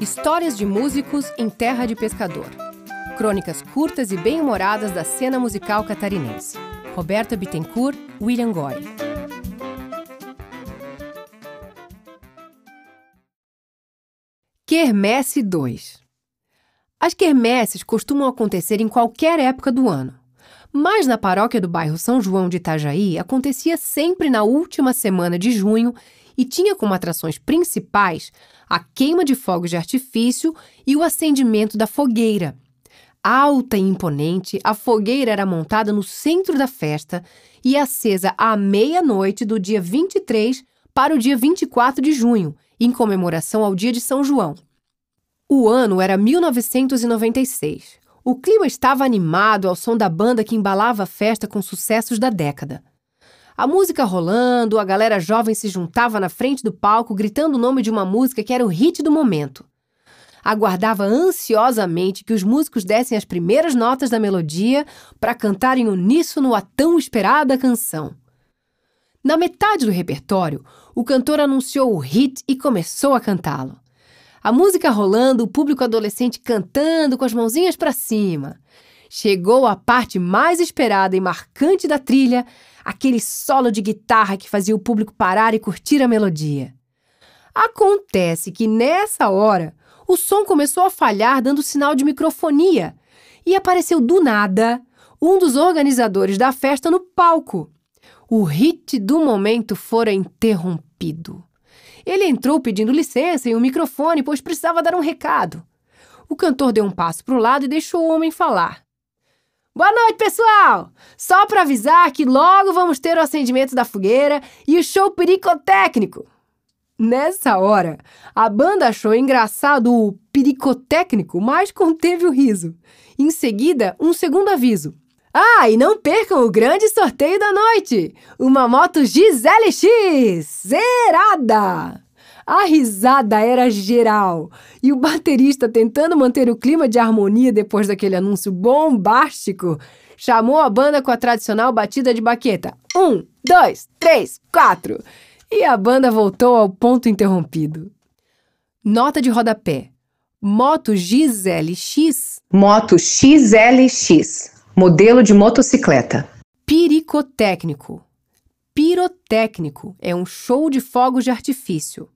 Histórias de músicos em terra de pescador. Crônicas curtas e bem-humoradas da cena musical catarinense. Roberta Bittencourt, William Goy. Quermesse 2 As quermesses costumam acontecer em qualquer época do ano. Mas na paróquia do bairro São João de Itajaí acontecia sempre na última semana de junho e tinha como atrações principais a queima de fogos de artifício e o acendimento da fogueira. Alta e imponente, a fogueira era montada no centro da festa e acesa à meia-noite do dia 23 para o dia 24 de junho, em comemoração ao Dia de São João. O ano era 1996. O clima estava animado ao som da banda que embalava a festa com sucessos da década. A música rolando, a galera jovem se juntava na frente do palco gritando o nome de uma música que era o hit do momento. Aguardava ansiosamente que os músicos dessem as primeiras notas da melodia para cantarem uníssono a tão esperada canção. Na metade do repertório, o cantor anunciou o hit e começou a cantá-lo. A música rolando, o público adolescente cantando com as mãozinhas para cima. Chegou a parte mais esperada e marcante da trilha, aquele solo de guitarra que fazia o público parar e curtir a melodia. Acontece que nessa hora, o som começou a falhar dando sinal de microfonia e apareceu do nada um dos organizadores da festa no palco o hit do momento fora interrompido. Ele entrou pedindo licença e um microfone, pois precisava dar um recado. O cantor deu um passo para o lado e deixou o homem falar. Boa noite, pessoal! Só para avisar que logo vamos ter o acendimento da fogueira e o show pericotécnico. Nessa hora, a banda achou engraçado o pericotécnico, mas conteve o riso. Em seguida, um segundo aviso. Ah, e não percam o grande sorteio da noite! Uma moto XLX zerada! A risada era geral e o baterista, tentando manter o clima de harmonia depois daquele anúncio bombástico, chamou a banda com a tradicional batida de baqueta. Um, dois, três, quatro! E a banda voltou ao ponto interrompido. Nota de rodapé: Moto XLX. Moto XLX Modelo de motocicleta. Piricotécnico. Pirotécnico é um show de fogos de artifício.